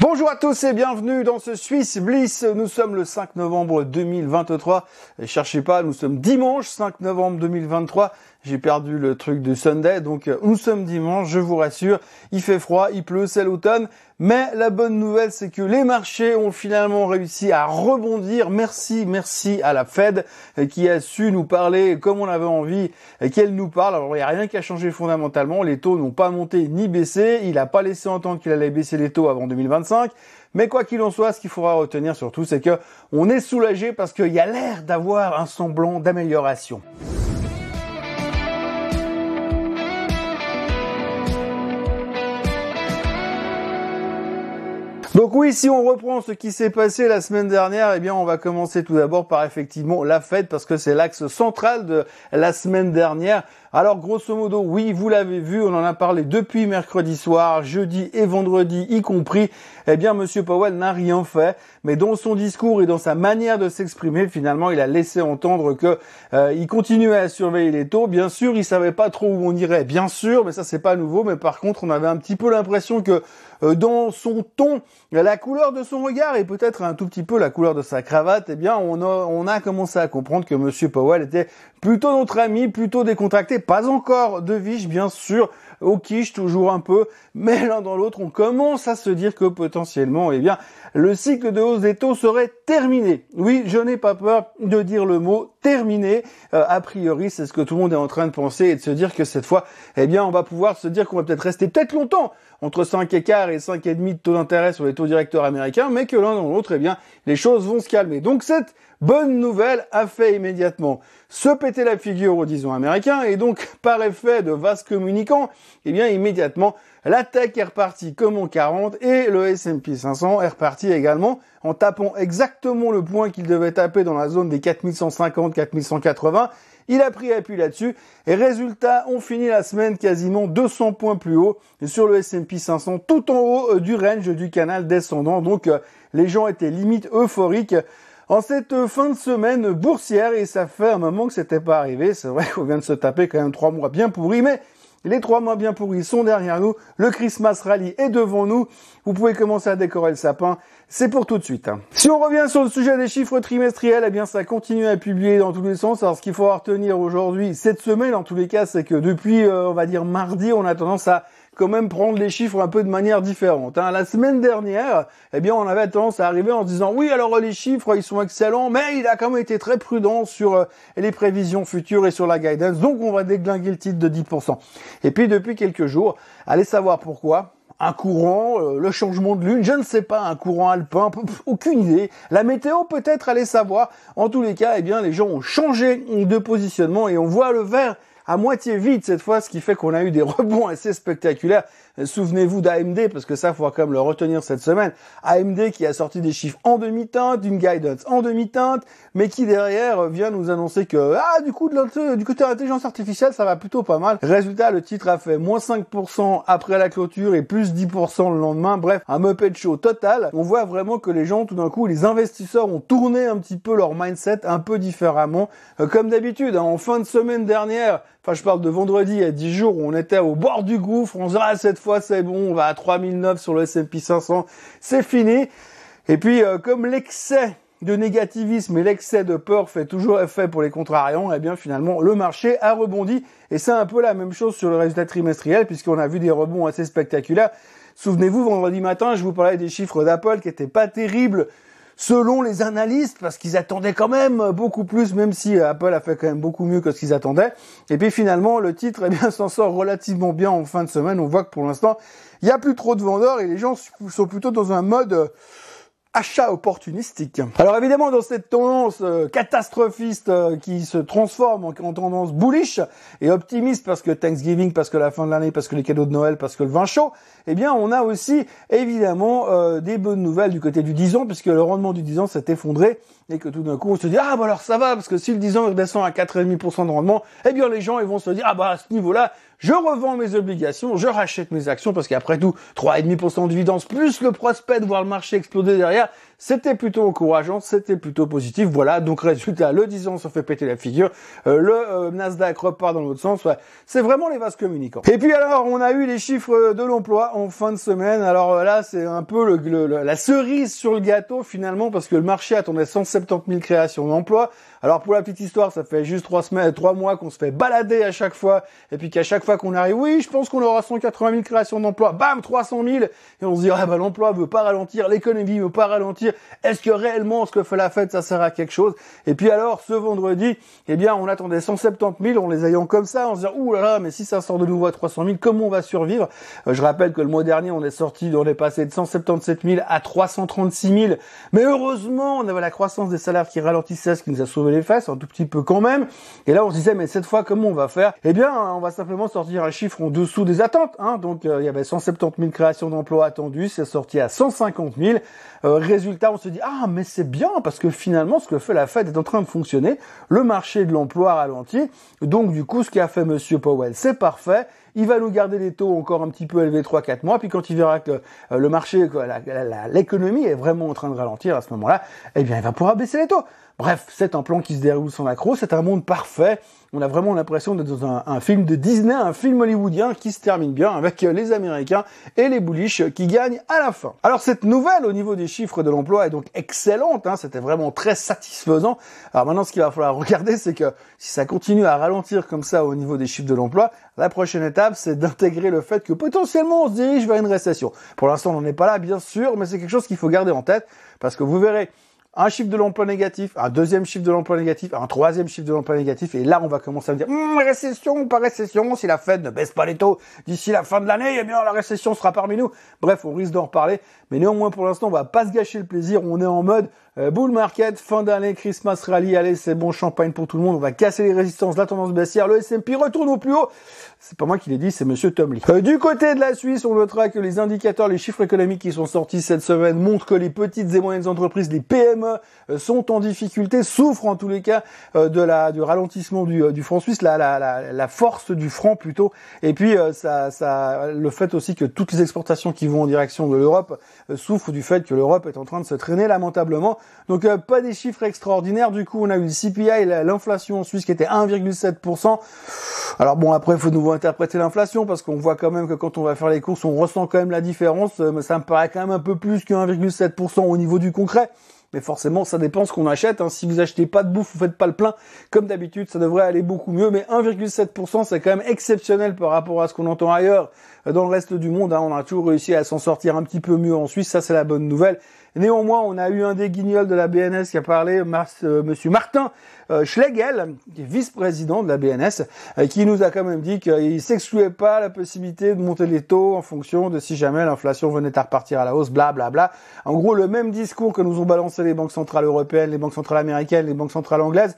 Bonjour à tous et bienvenue dans ce Swiss Bliss. Nous sommes le 5 novembre 2023. Et cherchez pas, nous sommes dimanche 5 novembre 2023. J'ai perdu le truc du Sunday, donc euh, nous sommes dimanche, je vous rassure. Il fait froid, il pleut, c'est l'automne. Mais la bonne nouvelle, c'est que les marchés ont finalement réussi à rebondir. Merci, merci à la Fed euh, qui a su nous parler comme on avait envie qu'elle nous parle. Alors, il n'y a rien qui a changé fondamentalement. Les taux n'ont pas monté ni baissé. Il n'a pas laissé entendre qu'il allait baisser les taux avant 2025. Mais quoi qu'il en soit, ce qu'il faudra retenir surtout, c'est que on est soulagé parce qu'il y a l'air d'avoir un semblant d'amélioration. Donc oui, si on reprend ce qui s'est passé la semaine dernière, eh bien on va commencer tout d'abord par effectivement la fête parce que c'est l'axe central de la semaine dernière. Alors grosso modo, oui, vous l'avez vu, on en a parlé depuis mercredi soir, jeudi et vendredi y compris. Eh bien, Monsieur Powell n'a rien fait, mais dans son discours et dans sa manière de s'exprimer, finalement, il a laissé entendre que euh, il continuait à surveiller les taux. Bien sûr, il savait pas trop où on irait, bien sûr, mais ça c'est pas nouveau. Mais par contre, on avait un petit peu l'impression que euh, dans son ton, la couleur de son regard et peut-être un tout petit peu la couleur de sa cravate, eh bien, on a, on a commencé à comprendre que Monsieur Powell était plutôt notre ami, plutôt décontracté. Pas encore de Viche, bien sûr, au quiche toujours un peu, mais l'un dans l'autre, on commence à se dire que potentiellement, eh bien, le cycle de hausse des taux serait terminé. Oui, je n'ai pas peur de dire le mot terminé. Euh, a priori, c'est ce que tout le monde est en train de penser et de se dire que cette fois, eh bien, on va pouvoir se dire qu'on va peut-être rester peut-être longtemps entre 5 écarts et 5,5 de taux d'intérêt sur les taux directeurs américains, mais que l'un dans l'autre, eh bien, les choses vont se calmer. Donc cette bonne nouvelle a fait immédiatement se péter la figure aux disons américains et donc par effet de vaste communicants, eh bien immédiatement la tech est repartie comme en 40 et le S&P 500 est reparti également en tapant exactement le point qu'il devait taper dans la zone des 4150 4180 il a pris appui là-dessus. Et résultat, on finit la semaine quasiment 200 points plus haut sur le S&P 500, tout en haut euh, du range du canal descendant. Donc, euh, les gens étaient limite euphoriques en cette euh, fin de semaine boursière et ça fait un moment que c'était pas arrivé. C'est vrai qu'on vient de se taper quand même trois mois bien pourris, mais les trois mois bien pourris sont derrière nous. Le Christmas Rally est devant nous. Vous pouvez commencer à décorer le sapin. C'est pour tout de suite. Si on revient sur le sujet des chiffres trimestriels, eh bien, ça continue à publier dans tous les sens. Alors, ce qu'il faut retenir aujourd'hui, cette semaine, en tous les cas, c'est que depuis, euh, on va dire mardi, on a tendance à quand même prendre les chiffres un peu de manière différente. Hein. La semaine dernière, eh bien, on avait tendance à arriver en se disant oui, alors les chiffres, ils sont excellents, mais il a quand même été très prudent sur euh, les prévisions futures et sur la guidance, donc on va déglinguer le titre de 10%. Et puis depuis quelques jours, allez savoir pourquoi, un courant, euh, le changement de lune, je ne sais pas, un courant alpin, aucune idée. La météo peut-être, allez savoir. En tous les cas, eh bien, les gens ont changé de positionnement et on voit le vert à moitié vide cette fois, ce qui fait qu'on a eu des rebonds assez spectaculaires. Souvenez-vous d'AMD, parce que ça, faut quand même le retenir cette semaine. AMD qui a sorti des chiffres en demi-teinte, une guidance en demi-teinte, mais qui derrière vient nous annoncer que, ah, du coup, du côté de l'intelligence artificielle, ça va plutôt pas mal. Résultat, le titre a fait moins 5% après la clôture et plus 10% le lendemain. Bref, un Muppet Show total. On voit vraiment que les gens, tout d'un coup, les investisseurs ont tourné un petit peu leur mindset un peu différemment. Euh, comme d'habitude, hein, en fin de semaine dernière, enfin, je parle de vendredi à 10 jours où on était au bord du gouffre, on se dit, ah, cette fois, c'est bon, on va à 3009 sur le S&P 500, c'est fini. Et puis, euh, comme l'excès de négativisme et l'excès de peur fait toujours effet pour les contrariants, eh bien finalement le marché a rebondi et c'est un peu la même chose sur le résultat trimestriel puisqu'on a vu des rebonds assez spectaculaires. Souvenez-vous, vendredi matin, je vous parlais des chiffres d'Apple qui étaient pas terribles selon les analystes, parce qu'ils attendaient quand même beaucoup plus, même si Apple a fait quand même beaucoup mieux que ce qu'ils attendaient. Et puis finalement, le titre, eh bien, s'en sort relativement bien en fin de semaine. On voit que pour l'instant, il n'y a plus trop de vendeurs et les gens sont plutôt dans un mode achat opportunistique. Alors évidemment, dans cette tendance euh, catastrophiste euh, qui se transforme en, tendance bullish et optimiste parce que Thanksgiving, parce que la fin de l'année, parce que les cadeaux de Noël, parce que le vin chaud, eh bien on a aussi évidemment euh, des bonnes nouvelles du côté du 10 ans puisque le rendement du 10 ans s'est effondré et que tout d'un coup on se dit ah bah alors ça va parce que si le 10 ans redescend à 4,5% de rendement, eh bien les gens ils vont se dire ah bah à ce niveau-là je revends mes obligations, je rachète mes actions parce qu'après tout, 3,5% de dividendes plus le prospect de voir le marché exploser derrière, C'était plutôt encourageant, c'était plutôt positif. Voilà, donc résultat, le 10 ans se fait péter la figure, euh, le euh, Nasdaq repart dans l'autre sens. C'est vraiment les vases communicants. Et puis alors, on a eu les chiffres de l'emploi en fin de semaine. Alors là, c'est un peu la cerise sur le gâteau finalement, parce que le marché attendait 170 000 créations d'emplois. Alors pour la petite histoire, ça fait juste trois semaines, trois mois qu'on se fait balader à chaque fois, et puis qu'à chaque fois qu'on arrive, oui, je pense qu'on aura 180 000 créations d'emplois, bam, 300 000, et on se dit, ah bah l'emploi veut pas ralentir, l'économie veut pas ralentir, est-ce que réellement ce que fait la fête, ça sert à quelque chose? Et puis alors, ce vendredi, eh bien, on attendait 170 000, on les ayant comme ça, on se disant, ouh là là, mais si ça sort de nouveau à 300 000, comment on va survivre? Euh, Je rappelle que le mois dernier, on est sorti, on est passé de 177 000 à 336 000, mais heureusement, on avait la croissance des salaires qui ralentissait, ce qui nous a sauvé les fesses, un tout petit peu quand même. Et là, on se disait, mais cette fois, comment on va faire? Eh bien, on va simplement sortir un chiffre en dessous des attentes. Hein. Donc, euh, il y avait 170 000 créations d'emplois attendues, c'est sorti à 150 000. Euh, résultat, on se dit, ah, mais c'est bien, parce que finalement, ce que fait la Fed est en train de fonctionner. Le marché de l'emploi ralentit. Donc, du coup, ce qu'a fait Monsieur Powell, c'est parfait il va nous garder les taux encore un petit peu élevés 3-4 mois, puis quand il verra que euh, le marché, l'économie est vraiment en train de ralentir à ce moment-là, eh bien il va pouvoir baisser les taux. Bref, c'est un plan qui se déroule sans accroc, c'est un monde parfait. On a vraiment l'impression d'être dans un, film de Disney, un film hollywoodien qui se termine bien avec les Américains et les bullish qui gagnent à la fin. Alors cette nouvelle au niveau des chiffres de l'emploi est donc excellente, hein, c'était vraiment très satisfaisant. Alors maintenant ce qu'il va falloir regarder c'est que si ça continue à ralentir comme ça au niveau des chiffres de l'emploi, la prochaine étape c'est d'intégrer le fait que potentiellement on se dirige vers une récession. Pour l'instant on n'en est pas là bien sûr, mais c'est quelque chose qu'il faut garder en tête parce que vous verrez un chiffre de l'emploi négatif, un deuxième chiffre de l'emploi négatif, un troisième chiffre de l'emploi négatif, et là on va commencer à me dire hum, récession ou pas récession, si la Fed ne baisse pas les taux d'ici la fin de l'année, eh bien la récession sera parmi nous. Bref, on risque d'en reparler, mais néanmoins pour l'instant on va pas se gâcher le plaisir, on est en mode euh, bull market, fin d'année, Christmas rally, allez c'est bon champagne pour tout le monde, on va casser les résistances, la tendance baissière, le S&P retourne au plus haut. C'est pas moi qui l'ai dit, c'est monsieur Tom Lee. Euh, du côté de la Suisse, on notera que les indicateurs, les chiffres économiques qui sont sortis cette semaine montrent que les petites et moyennes entreprises, les PME, euh, sont en difficulté, souffrent en tous les cas euh, de la du ralentissement du, du franc suisse, la, la, la, la, force du franc plutôt, et puis ça, ça, le fait aussi que toutes les exportations qui vont en direction de l'Europe souffrent du fait que l'Europe est en train de se traîner lamentablement. Donc pas des chiffres extraordinaires. Du coup, on a eu le CPI, l'inflation en Suisse qui était 1,7%. Alors bon, après, il faut nous interpréter l'inflation parce qu'on voit quand même que quand on va faire les courses, on ressent quand même la différence. Euh, mais ça me paraît quand même un peu plus que 1,7% au niveau du concret. Mais forcément, ça dépend ce qu'on achète. Hein. Si vous achetez pas de bouffe, vous faites pas le plein, comme d'habitude, ça devrait aller beaucoup mieux. Mais 1,7%, c'est quand même exceptionnel par rapport à ce qu'on entend ailleurs. Dans le reste du monde, hein, on a toujours réussi à s'en sortir un petit peu mieux en Suisse. Ça, c'est la bonne nouvelle. Néanmoins, on a eu un des guignols de la BNS qui a parlé, euh, Monsieur Martin euh, Schlegel, qui est vice-président de la BNS, euh, qui nous a quand même dit qu'il s'excluait pas la possibilité de monter les taux en fonction de si jamais l'inflation venait à repartir à la hausse, bla bla bla. En gros, le même discours que nous ont balancé les banques centrales européennes, les banques centrales américaines, les banques centrales anglaises.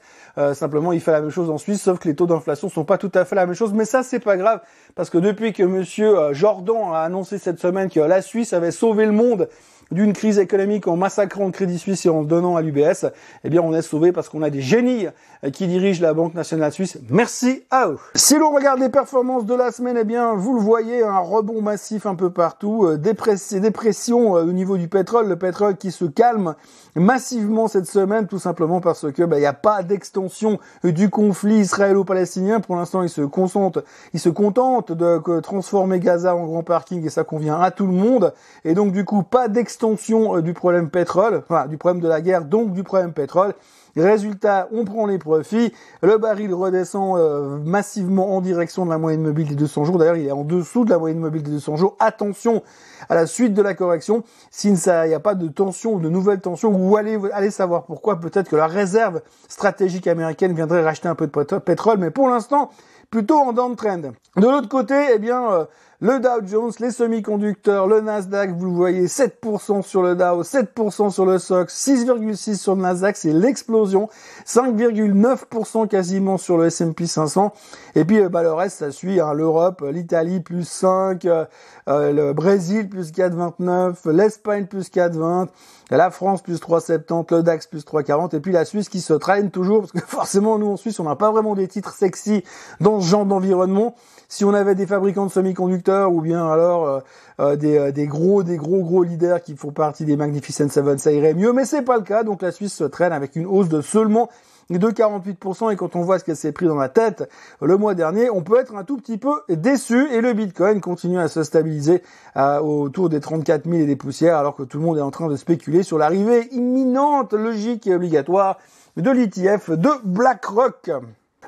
simplement, il fait la même chose en Suisse, sauf que les taux d'inflation sont pas tout à fait la même chose. Mais ça, c'est pas grave, parce que depuis que Monsieur Jordan a annoncé cette semaine que la Suisse avait sauvé le monde d'une crise économique en massacrant le Crédit Suisse et en donnant à l'UBS, eh bien on est sauvé parce qu'on a des génies qui dirigent la Banque nationale suisse. Merci à eux. Si l'on regarde les performances de la semaine, eh bien vous le voyez, un rebond massif un peu partout, euh, dépression euh, au niveau du pétrole, le pétrole qui se calme massivement cette semaine, tout simplement parce que bah, il n'y a pas d'extension du conflit israélo-palestinien. Pour l'instant, il se concentre, il se contente de transformer Gaza en grand parking et ça convient à tout le monde. Et donc du coup, pas d'extension euh, du problème pétrole, du problème de la guerre, donc du problème pétrole. Résultat, on prend les profits, le baril redescend euh, massivement en direction de la moyenne mobile des 200 jours. D'ailleurs, il est en dessous de la moyenne mobile des 200 jours. Attention à la suite de la correction. S'il n'y a pas de tension ou de nouvelles tensions, vous allez, allez savoir pourquoi. Peut-être que la réserve stratégique américaine viendrait racheter un peu de pétrole, mais pour l'instant, plutôt en downtrend. De l'autre côté, eh bien, euh, le Dow Jones, les semi-conducteurs, le Nasdaq, vous le voyez, 7% sur le Dow, 7% sur le SOX, 6,6% sur le Nasdaq, c'est l'explosion, 5,9% quasiment sur le S&P 500. Et puis euh, bah, le reste, ça suit, hein, l'Europe, l'Italie plus 5, euh, le Brésil plus 4,29, l'Espagne plus 4,20, la France plus 3,70, le DAX plus 3,40, et puis la Suisse qui se traîne toujours, parce que forcément, nous en Suisse, on n'a pas vraiment des titres sexy dans ce genre d'environnement. Si on avait des fabricants de semi-conducteurs, ou bien alors des, des, gros des gros gros leaders qui font partie des Magnificent Seven, ça irait mieux, mais c'est pas le cas. Donc la Suisse se traîne avec une hausse de seulement de 48% et quand on voit ce qu'elle s'est pris dans la tête le mois dernier, on peut être un tout petit peu déçu et le Bitcoin continue à se stabiliser euh, autour des 34 000 et des poussières alors que tout le monde est en train de spéculer sur l'arrivée imminente, logique et obligatoire de l'ETF de BlackRock.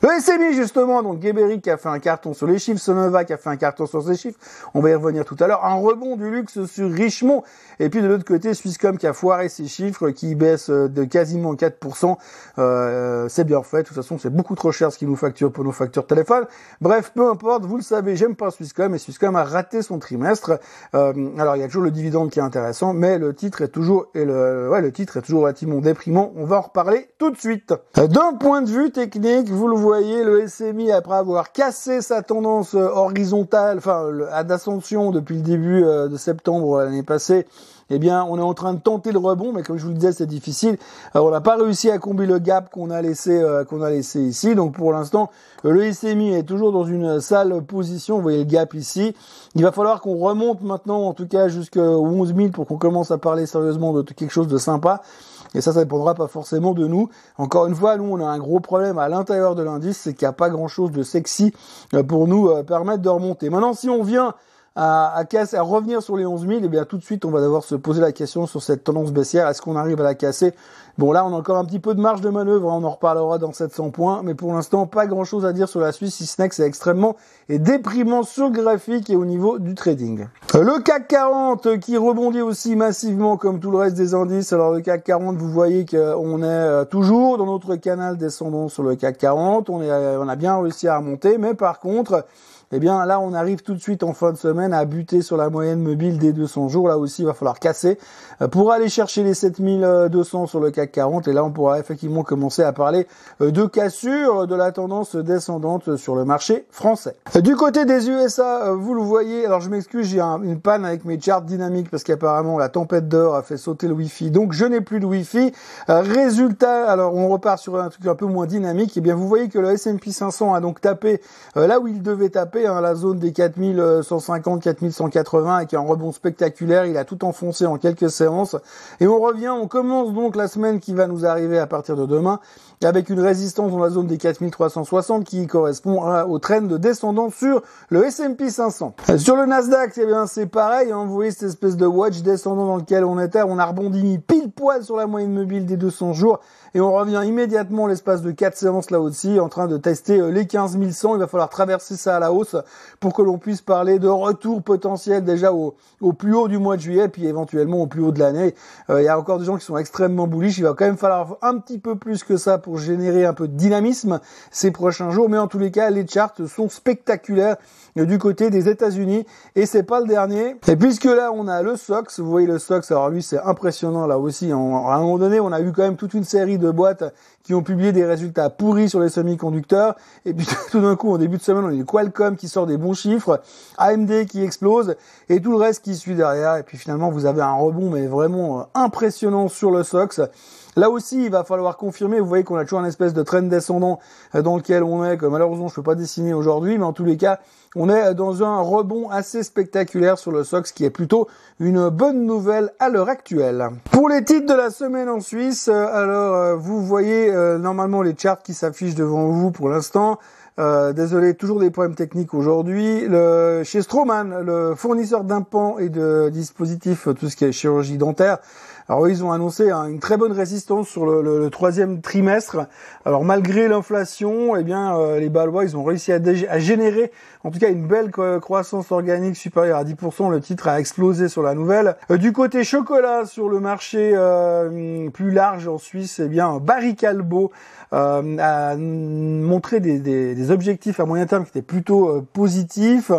Le SMI justement, donc Geberic a fait un carton sur les chiffres, Sonova qui a fait un carton sur ses chiffres, on va y revenir tout à l'heure, un rebond du luxe sur Richemont, et puis de l'autre côté Swisscom qui a foiré ses chiffres, qui baisse de quasiment 4%, euh, c'est bien fait, de toute façon c'est beaucoup trop cher ce qu'ils nous facturent pour nos factures téléphone, bref, peu importe, vous le savez, j'aime pas Swisscom, et Swisscom a raté son trimestre, euh, alors il y a toujours le dividende qui est intéressant, mais le titre est toujours, et le, ouais, titre est toujours relativement déprimant, on va en reparler tout de suite. D'un point de vue technique, vous le voyez, le SMI, après avoir cassé sa tendance euh, horizontale, enfin, d'ascension depuis le début euh, de septembre l'année passée, eh bien, on est en train de tenter le rebond, mais comme je vous le disais, c'est difficile. on n'a pas réussi à combler le gap qu'on a laissé euh, qu'on a laissé ici. Donc, pour l'instant, le SMI est toujours dans une sale position. Vous voyez le gap ici. Il va falloir qu'on remonte maintenant, en tout cas, jusqu'aux 11 000 pour qu'on commence à parler sérieusement de quelque chose de sympa. Et ça, ça dépendra pas forcément de nous. Encore une fois, nous, on a un gros problème à l'intérieur de l'indice, c'est qu'il n'y a pas grand chose de sexy euh, pour nous euh, permettre de remonter. Maintenant, si on vient à, à, casser, à revenir sur les 11 000, et bien tout de suite, on va devoir se poser la question sur cette tendance baissière. Est-ce qu'on arrive à la casser? Bon, là, on a encore un petit peu de marge de manœuvre. Hein, on en reparlera dans 700 points. Mais pour l'instant, pas grand-chose à dire sur la Suisse, si ce n'est que c'est extrêmement et déprimant sur le graphique et au niveau du trading. Euh, le CAC 40 qui rebondit aussi massivement comme tout le reste des indices. Alors le CAC 40, vous voyez qu'on est euh, toujours dans notre canal descendant sur le CAC 40. On, est, euh, on a bien réussi à remonter. Mais par contre eh bien là on arrive tout de suite en fin de semaine à buter sur la moyenne mobile des 200 jours. Là aussi il va falloir casser euh, pour aller chercher les 7200 sur le CAC 40 et là on pourra effectivement commencer à parler euh, de cassure de la tendance descendante sur le marché français. Du côté des USA, euh, vous le voyez, alors je m'excuse, j'ai une panne avec mes charts dynamiques parce qu'apparemment la tempête d'or a fait sauter le Wi-Fi, donc je n'ai plus de Wi-Fi. Résultat, alors on repart sur un truc un peu moins dynamique, et eh bien vous voyez que le S&P 500 a donc tapé là où il devait taper Hein, la zone des 4150, 4180 avec un rebond spectaculaire. Il a tout enfoncé en quelques séances. Et on revient, on commence donc la semaine qui va nous arriver à partir de demain avec une résistance dans la zone des 4360 qui correspond au trend de descendant sur le S&P 500. Sur le Nasdaq, eh bien c'est pareil, hein, vous voyez cette espèce de watch descendant dans lequel on était, on a rebondi pile poil sur la moyenne mobile des 200 jours et on revient immédiatement l'espace de 4 séances là aussi en train de tester euh, les 15 100. Il va falloir traverser ça à la hausse pour que l'on puisse parler de retour potentiel déjà au, plus haut du mois de juillet puis éventuellement au plus haut de l'année. Euh, il y a encore des gens qui sont extrêmement bullish. Il va quand même falloir un petit peu plus que ça pour générer un peu de dynamisme ces prochains jours. Mais en tous les cas, les charts sont spectaculaires du côté des États-Unis et c'est pas le dernier. Et puisque là on a le SOX, vous voyez le SOX, alors lui c'est impressionnant là aussi. à un moment donné, on a eu quand même toute une série de boîtes qui ont publié des résultats pourris sur les semi-conducteurs. Et puis tout d'un coup, en début de semaine, on a eu Qualcomm qui sort des bons chiffres, AMD qui explose, et tout le reste qui suit derrière. Et puis finalement, vous avez un rebond, mais vraiment euh, impressionnant sur le SOX. Là aussi, il va falloir confirmer. Vous voyez qu'on a toujours un espèce de train descendant euh, dans lequel on est, que malheureusement je peux pas dessiner aujourd'hui, mais en tous les cas, on est dans un rebond assez spectaculaire sur le SOX, qui est plutôt une bonne nouvelle à l'heure actuelle. Pour les titres de la semaine en Suisse, euh, alors euh, vous voyez normalement les charts qui s'affichent devant vous pour l'instant. désolé, toujours des problèmes techniques aujourd'hui. Chez Straumann, le fournisseur d'implants et de dispositifs, tout ce qui est chirurgie dentaire, alors ils ont annoncé hein, une très bonne résistance sur le, troisième trimestre. Alors malgré l'inflation, eh bien euh, les Balois ils ont réussi à, générer en tout cas une belle croissance organique supérieure à 10%. Le titre a explosé sur la nouvelle. Euh, du côté chocolat sur le marché euh, plus large en Suisse, eh bien Barry Calbo a montré des, des, objectifs à moyen terme qui étaient plutôt positifs.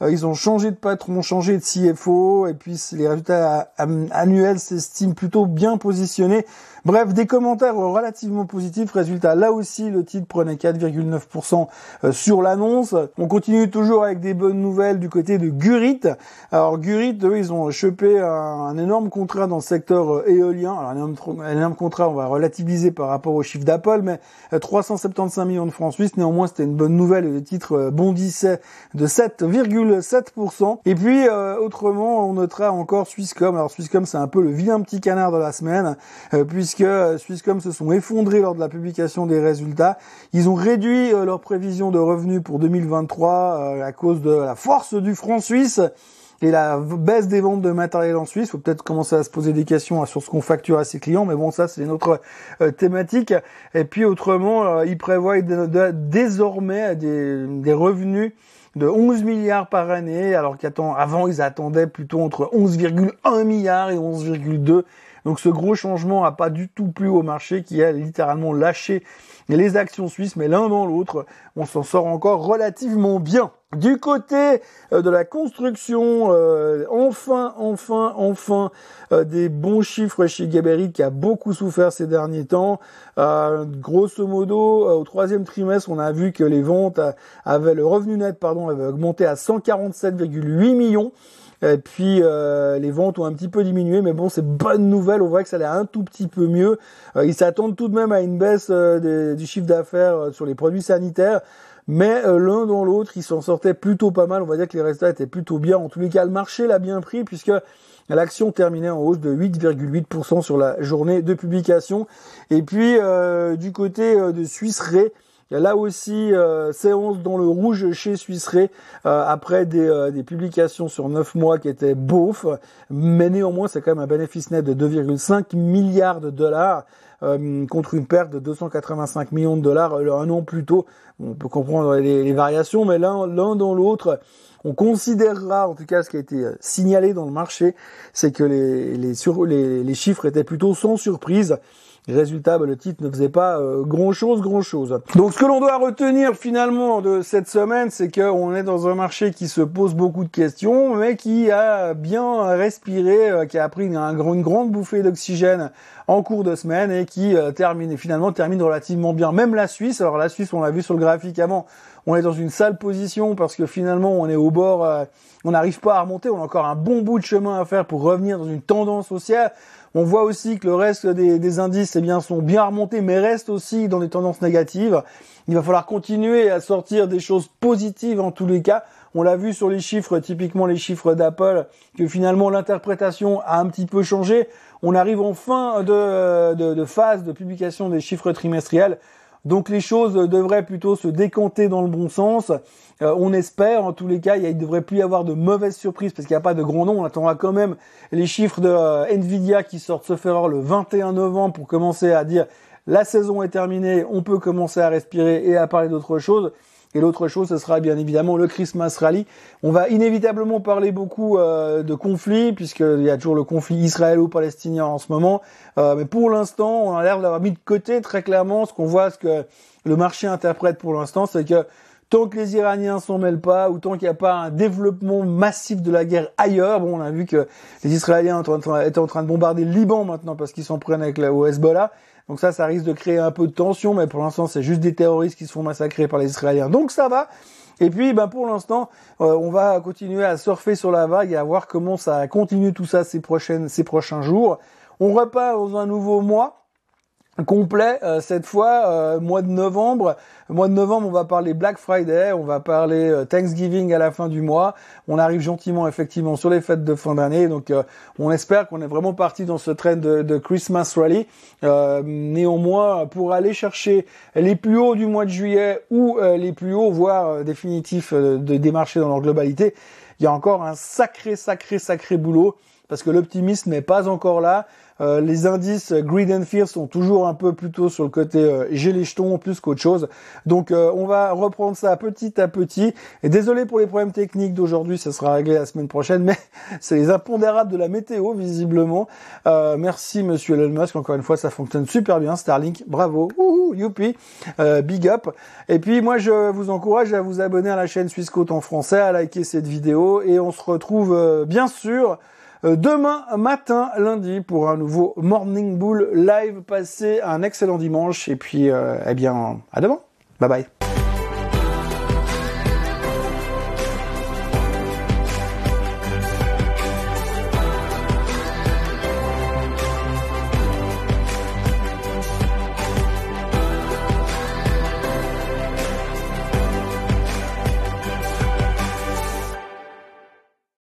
ils ont changé de patron, changé de CFO et puis les résultats annuels s'estiment plutôt bien positionné. Bref, des commentaires relativement positifs. Résultat, là aussi, le titre prenait 4,9% euh, sur l'annonce. On continue toujours avec des bonnes nouvelles du côté de Gurit. Alors Gurit, eux, ils ont chopé un, énorme contrat dans le secteur euh, éolien. Alors un énorme, contrat, on va relativiser par rapport au chiffre d'Apple, mais 375 euh, millions de francs suisses. Néanmoins, c'était une bonne nouvelle. Le titre bondissait de 7,7%. Et puis, autrement, on notera encore Swisscom. Alors Swisscom, c'est un peu le vilain petit canard de la semaine, puisque puisque euh, Swisscom se sont effondrés lors de la publication des résultats. Ils ont réduit euh, leurs prévisions de revenus pour 2023 euh, à cause de la force du franc suisse et la baisse des ventes de matériel en Suisse. Faut peut-être commencer à se poser des questions sur ce qu'on facture à ses clients, mais bon, ça c'est une autre thématique. Et puis autrement, ils prévoient désormais des, revenus de 11 milliards par année, alors qu'avant ils attendaient plutôt entre 11,1 milliards et 11,2 donc ce gros changement n'a pas du tout plu au marché qui a littéralement lâché les actions suisses, mais l'un dans l'autre, on s'en sort encore relativement bien. Du côté euh, de la construction, euh, enfin, enfin, enfin, euh, des bons chiffres chez Gabarit qui a beaucoup souffert ces derniers temps. grosso modo, au troisième trimestre, on a vu que les ventes avaient le revenu net, pardon, avait augmenté à 147,8 millions. Et puis euh, les ventes ont un petit peu diminué, mais bon, c'est bonne nouvelle. On voit que ça allait un tout petit peu mieux. Euh, ils s'attendent tout de même à une baisse euh, du chiffre d'affaires sur les produits sanitaires. Mais l'un dans l'autre, ils s'en sortaient plutôt pas mal. On va dire que les résultats étaient plutôt bien. En tous les cas, le marché l'a bien pris puisque l'action terminait en hausse de 8,8% sur la journée de publication. Et puis du côté de Suisse Ray, il y a là aussi euh, séance dans le rouge chez Suisse euh, après des, euh, publications sur 9 mois qui étaient beaufs, mais néanmoins c'est quand même un bénéfice net de 2,5 milliards de dollars euh, contre une perte de 285 millions de dollars un an plus tôt. On peut comprendre les, variations, mais l'un dans l'autre, on considérera, en tout cas ce qui a été signalé dans le marché, c'est que les chiffres étaient plutôt sans surprise. Résultat, bah, le titre ne faisait pas euh, grand chose, grand chose. Donc ce que l'on doit retenir finalement de cette semaine, c'est qu'on est dans un marché qui se pose beaucoup de questions, mais qui a bien respiré, euh, qui a pris une, grande bouffée d'oxygène en cours de semaine et qui euh, termine finalement termine relativement bien. Même la Suisse, alors la Suisse, on l'a vu sur le graphique avant, on est dans une sale position parce que finalement on est au bord, on n'arrive pas à remonter, on a encore un bon bout de chemin à faire pour revenir dans une tendance haussière. On voit aussi que le reste des, indices eh bien, sont bien remontés, mais restent aussi dans des tendances négatives. Il va falloir continuer à sortir des choses positives en tous les cas. On l'a vu sur les chiffres, typiquement les chiffres d'Apple, que finalement l'interprétation a un petit peu changé. On arrive en fin de, de phase de publication des chiffres trimestriels. Donc les choses devraient plutôt se décanter dans le bon sens. Euh, on espère, en tous les cas, il ne devrait plus y avoir de mauvaises surprises parce qu'il n'y a pas de gros noms. On attendra quand même les chiffres de euh, Nvidia qui sortent ce faire le 21 novembre pour commencer à dire la saison est terminée, on peut commencer à respirer et à parler d'autre chose. Et l'autre chose, ce sera bien évidemment le Christmas Rally. On va inévitablement parler beaucoup euh, de conflits, puisqu'il y a toujours le conflit israélo-palestinien en ce moment. Euh, mais pour l'instant, on a l'air d'avoir mis de côté très clairement ce qu'on voit, ce que le marché interprète pour l'instant, c'est que tant que les Iraniens s'en mêlent pas, ou tant qu'il n'y a pas un développement massif de la guerre ailleurs, bon, on a vu que les Israéliens étaient en train de bombarder le Liban maintenant parce qu'ils s'en prennent avec la, au Hezbollah. Donc ça, ça risque de créer un peu de tension, mais pour l'instant, c'est juste des terroristes qui se font massacrer par les Israéliens. Donc ça va. Et puis, ben pour l'instant, euh, on va continuer à surfer sur la vague et à voir comment ça continue tout ça ces prochaines, ces prochains jours. On repart dans un nouveau mois complet euh, cette fois euh, mois de novembre. Mois de novembre on va parler Black Friday on va parler euh, Thanksgiving à la fin du mois. On arrive gentiment effectivement sur les fêtes de fin d'année. Donc on espère qu'on est vraiment parti dans ce train de, Christmas Rally. Néanmoins pour aller chercher les plus hauts du mois de juillet ou les plus hauts voire définitifs de, des marchés dans leur globalité il y a encore un sacré sacré sacré boulot. Parce que l'optimisme n'est pas encore là euh, les indices Greed and Fear sont toujours un peu plutôt sur le côté euh, j'ai les jetons plus qu'autre chose. Donc euh, on va reprendre ça petit à petit. Et désolé pour les problèmes techniques d'aujourd'hui, ça sera réglé la semaine prochaine, mais c'est les impondérables de la météo visiblement. merci Monsieur Elon Musk, encore une fois ça fonctionne super bien. Starlink, bravo, Wouhou, youpi, big up. Et puis moi je vous encourage à vous abonner à la chaîne Suisse en français, à liker cette vidéo et on se retrouve bien sûr demain matin, lundi, pour un nouveau Morning Bull live. Passez un excellent dimanche et puis, eh bien, à demain. Bye bye.